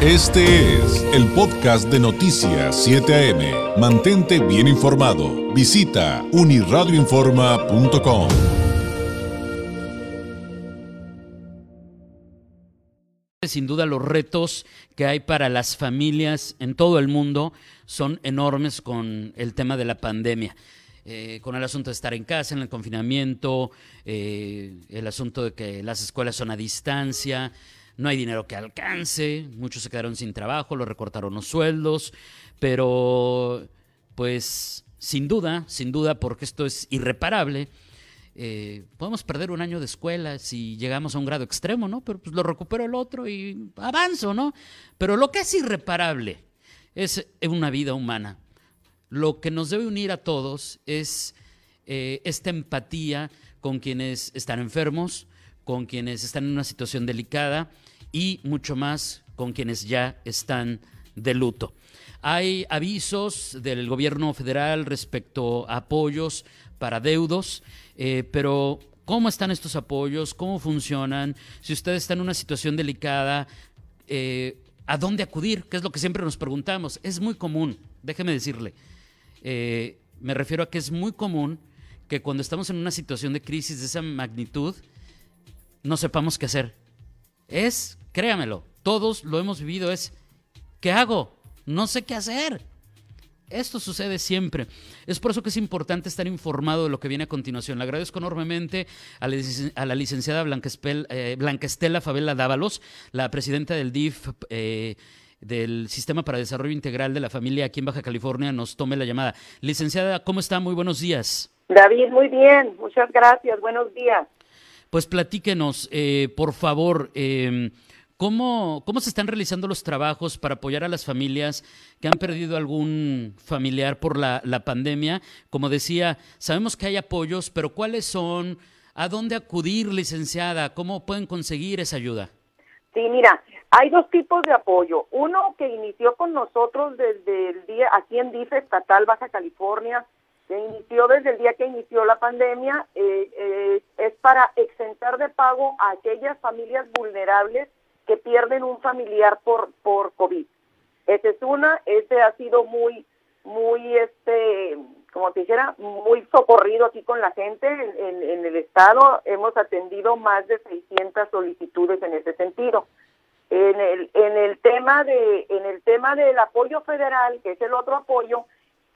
Este es el podcast de Noticias 7 AM. Mantente bien informado. Visita uniradioinforma.com. Sin duda los retos que hay para las familias en todo el mundo son enormes con el tema de la pandemia. Eh, con el asunto de estar en casa, en el confinamiento, eh, el asunto de que las escuelas son a distancia, no hay dinero que alcance, muchos se quedaron sin trabajo, lo recortaron los sueldos, pero pues sin duda, sin duda, porque esto es irreparable, eh, podemos perder un año de escuela si llegamos a un grado extremo, ¿no? Pero pues lo recupero el otro y avanzo, ¿no? Pero lo que es irreparable es una vida humana. Lo que nos debe unir a todos es eh, esta empatía con quienes están enfermos, con quienes están en una situación delicada y mucho más con quienes ya están de luto. Hay avisos del gobierno federal respecto a apoyos para deudos, eh, pero ¿cómo están estos apoyos? ¿Cómo funcionan? Si usted está en una situación delicada, eh, ¿a dónde acudir? Que es lo que siempre nos preguntamos. Es muy común, déjeme decirle, eh, me refiero a que es muy común que cuando estamos en una situación de crisis de esa magnitud, no sepamos qué hacer. Es, créamelo, todos lo hemos vivido, es, ¿qué hago? No sé qué hacer. Esto sucede siempre. Es por eso que es importante estar informado de lo que viene a continuación. Le agradezco enormemente a la, licenciada Blanca, eh, Favela Dávalos, la presidenta del DIF. Eh, del Sistema para Desarrollo Integral de la Familia aquí en Baja California nos tome la llamada. Licenciada, ¿cómo está? Muy buenos días. David, muy bien, muchas gracias, buenos días. Pues platíquenos, eh, por favor, em, ¿cómo, ¿cómo se están realizando los trabajos para apoyar a las familias que han perdido algún familiar por la, la pandemia? Como decía, sabemos que hay apoyos, pero ¿cuáles son? ¿A dónde acudir, licenciada? ¿Cómo pueden conseguir esa ayuda? Sí, mira, hay dos tipos de apoyo. Uno que inició con nosotros desde el día, aquí en DIF Estatal Baja California, que inició desde el día que inició la pandemia, eh, eh, es para exentar de pago a aquellas familias vulnerables que pierden un familiar por, por COVID. Esa es una, ese ha sido muy, muy, este, como te dijera, muy socorrido aquí con la gente en, en el estado. Hemos atendido más de 600 solicitudes en ese sentido. En el, en el tema de, en el tema del apoyo federal, que es el otro apoyo,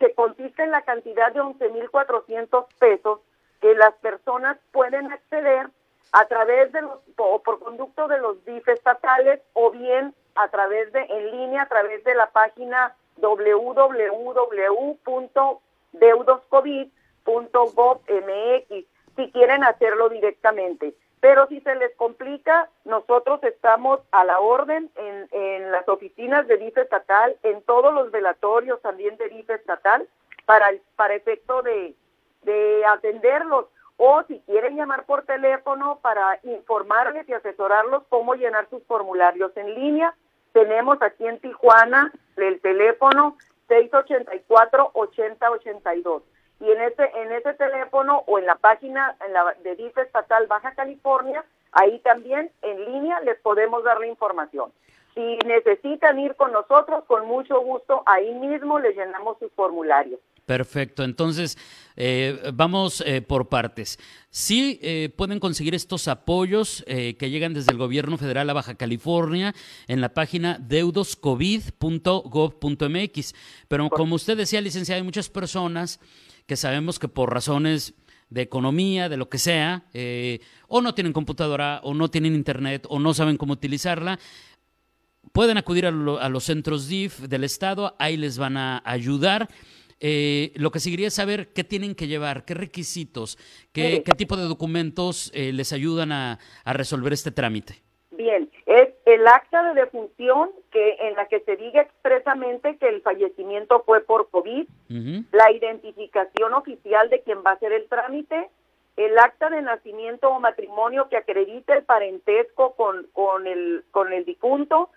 se consiste en la cantidad de 11.400 pesos que las personas pueden acceder a través de los, o por conducto de los DIF estatales o bien a través de, en línea, a través de la página www.deudoscovid.gov.mx si quieren hacerlo directamente. Pero si se les complica, nosotros estamos a la orden en, en las oficinas de DIF estatal, en todos los velatorios también de DIF estatal, para, efecto de, de atenderlos. O si quieren llamar por teléfono para informarles y asesorarlos cómo llenar sus formularios en línea, tenemos aquí en Tijuana el teléfono 684-8082 y en ese en ese teléfono o en la página en la de DIF estatal Baja California, ahí también en línea les podemos dar la información. Si necesitan ir con nosotros, con mucho gusto, ahí mismo les llenamos sus formularios. Perfecto, entonces eh, vamos eh, por partes. Sí eh, pueden conseguir estos apoyos que llegan desde el gobierno federal a Baja California en la página deudoscovid.gov.mx, pero como usted decía, licenciada, hay muchas personas que sabemos que por razones de economía, de lo que sea, eh, o no tienen computadora, o no tienen internet, o no saben cómo utilizarla, pueden acudir a, los centros DIF del Estado, ahí les van a ayudar. Eh, lo que seguiría es saber qué tienen que llevar, qué requisitos, qué, qué tipo de documentos eh, les ayudan a resolver este trámite. Bien, el acta de defunción que en la que se diga expresamente que el fallecimiento fue por COVID, la identificación oficial de quien va a hacer el trámite, el acta de nacimiento o matrimonio que acredite el parentesco con, con, el, con el difunto,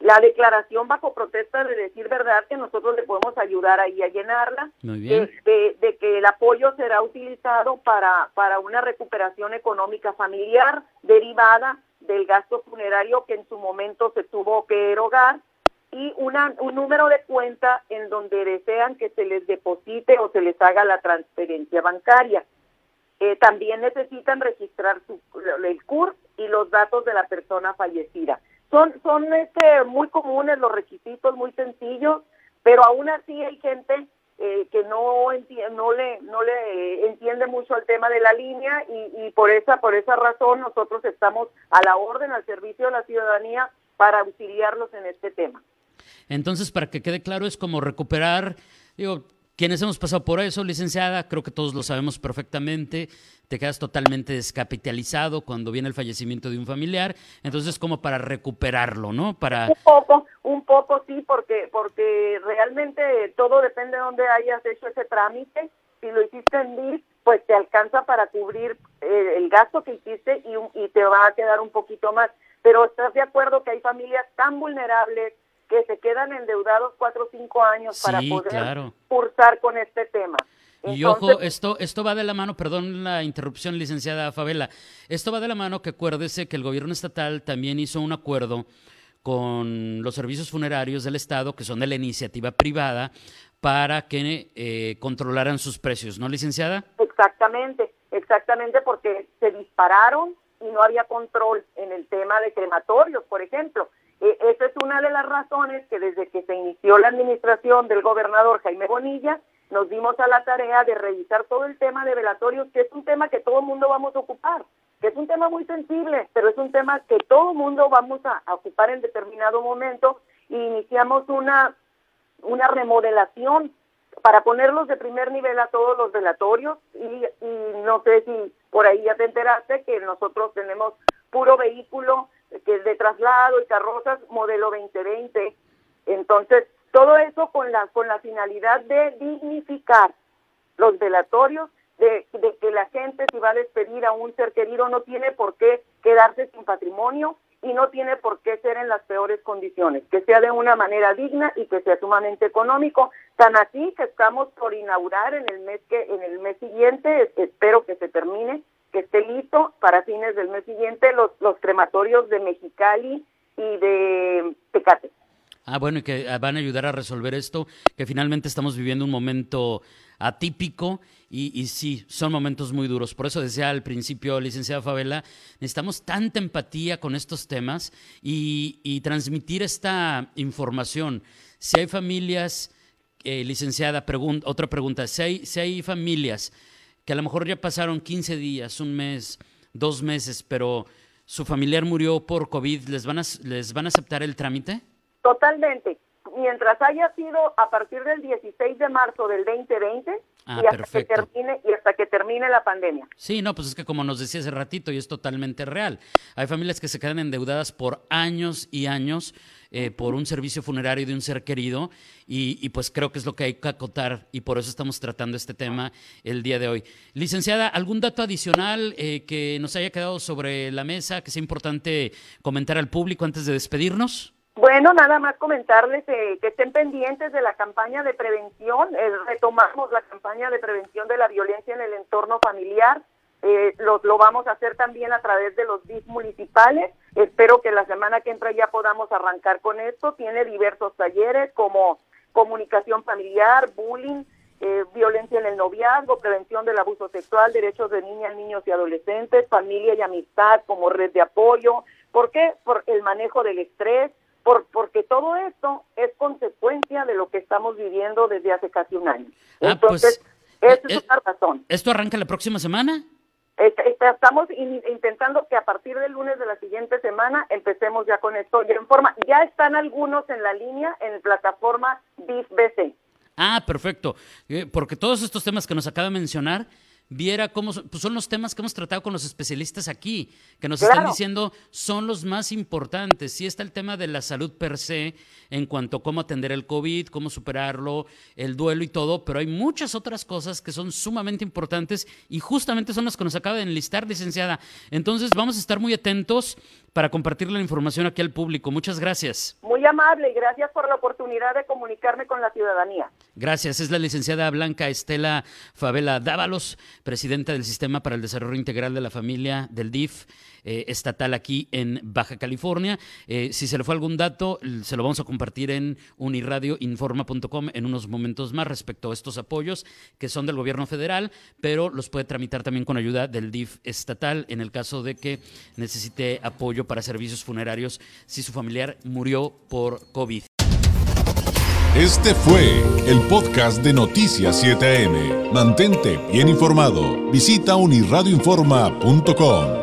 la declaración bajo protesta de decir verdad que nosotros le podemos ayudar ahí a llenarla, De, de, que el apoyo será utilizado para, para una recuperación económica familiar derivada del gasto funerario que en su momento se tuvo que erogar y una, un número de cuenta en donde desean que se les deposite o se les haga la transferencia bancaria. Eh, también necesitan registrar su, el CUR y los datos de la persona fallecida. Son, son este, muy comunes los requisitos, muy sencillos, pero aún así hay gente eh, que no no le no le entiende mucho el tema de la línea y, y, por esa por esa razón nosotros estamos a la orden al servicio de la ciudadanía para auxiliarlos en este tema. Entonces, para que quede claro, es como recuperar, digo, quienes hemos pasado por eso, licenciada, creo que todos lo sabemos perfectamente, te quedas totalmente descapitalizado cuando viene el fallecimiento de un familiar, entonces como para recuperarlo, ¿no? Para un poco, un poco sí, porque porque realmente todo depende de dónde hayas hecho ese trámite. Si lo hiciste en DIF, pues te alcanza para cubrir eh, el gasto que hiciste y te va a quedar un poquito más. Pero estás de acuerdo que hay familias tan vulnerables que se quedan endeudados cuatro o cinco años para poder cursar con este tema. y ojo, esto, esto va de la mano, perdón la interrupción, licenciada Favela, esto va de la mano que acuérdese que el gobierno estatal también hizo un acuerdo con los servicios funerarios del Estado, que son de la iniciativa privada, para que eh, controlaran sus precios, ¿no, licenciada? Exactamente, exactamente, porque se dispararon y no había control en el tema de crematorios, por ejemplo. E, esa es una de las razones que desde que se inició la administración del gobernador Jaime Bonilla, nos dimos a la tarea de revisar todo el tema de velatorios, que es un tema que todo el mundo vamos a ocupar, que es un tema muy sensible, pero es un tema que todo el mundo vamos a, ocupar en determinado momento y iniciamos una, una remodelación para ponerlos de primer nivel a todos los velatorios y, y no sé si por ahí ya te enteraste que nosotros tenemos puro vehículo que es de traslado y carrozas modelo 2020. Entonces, todo eso con la, con la finalidad de dignificar los velatorios, de, de que la gente si va a despedir a un ser querido no tiene por qué quedarse sin patrimonio y no tiene por qué ser en las peores condiciones, que sea de una manera digna y que sea sumamente económico. Tan así que estamos por inaugurar en el mes que en el mes siguiente, espero que se termine, que esté listo para fines del mes siguiente los, los crematorios de Mexicali y de Tecate. Ah, bueno, y que ah, van a ayudar a resolver esto, que finalmente estamos viviendo un momento atípico y, y, sí, son momentos muy duros. Por eso decía al principio, licenciada Favela, necesitamos tanta empatía con estos temas y, y transmitir esta información. Si hay familias, eh, licenciada, otra pregunta, si hay, si hay familias que a lo mejor ya pasaron 15 días, un mes, dos meses, pero su familiar murió por COVID, ¿les van a, les van a aceptar el trámite? Totalmente. Mientras haya sido a partir del 16 de marzo del 2020 ah, y, hasta que termine, y hasta que termine la pandemia. Sí, no, pues es que como nos decía hace ratito y es totalmente real. Hay familias que se quedan endeudadas por años y años eh, por un servicio funerario de un ser querido y, pues creo que es lo que hay que acotar y por eso estamos tratando este tema el día de hoy. Licenciada, ¿algún dato adicional eh, que nos haya quedado sobre la mesa que sea importante comentar al público antes de despedirnos? Bueno, nada más comentarles eh, que estén pendientes de la campaña de prevención. retomamos la campaña de prevención de la violencia en el entorno familiar. Eh, lo, lo, vamos a hacer también a través de los DIF municipales. Espero que la semana que entra ya podamos arrancar con esto. Tiene diversos talleres como comunicación familiar, bullying, eh, violencia en el noviazgo, prevención del abuso sexual, derechos de niñas, niños y adolescentes, familia y amistad como red de apoyo. ¿Por qué? Por el manejo del estrés, por, porque todo esto es consecuencia de lo que estamos viviendo desde hace casi un año. Ah, pues, Entonces, esa es eh, una razón. ¿Esto arranca la próxima semana? Estamos intentando que a partir del lunes de la siguiente semana empecemos ya con esto ya en forma. Ya están algunos en la línea en plataforma BIFBC. Ah, perfecto. Eh, porque todos estos temas que nos acaba de mencionar viera cómo son, pues son los temas que hemos tratado con los especialistas aquí, que nos están diciendo son los más importantes. Sí está el tema de la salud per se, en cuanto a cómo atender el COVID, cómo superarlo, el duelo y todo, pero hay muchas otras cosas que son sumamente importantes y justamente son las que nos acaba de enlistar, licenciada. Entonces vamos a estar muy atentos para compartir la información aquí al público. Muchas gracias. Muy amable y gracias por la oportunidad de comunicarme con la ciudadanía. Gracias. Es la licenciada Blanca Estela Favela Dávalos, presidenta del Sistema para el Desarrollo Integral de la Familia del DIF eh, estatal aquí en Baja California. Eh, si se le fue algún dato, se lo vamos a compartir en uniradioinforma.com en unos momentos más respecto a estos apoyos que son del gobierno federal, pero los puede tramitar también con ayuda del DIF estatal en el caso de que necesite apoyo para servicios funerarios si su familiar murió por COVID. Este fue el podcast de Noticias 7am. Mantente bien informado. Visita uniradioinforma.com.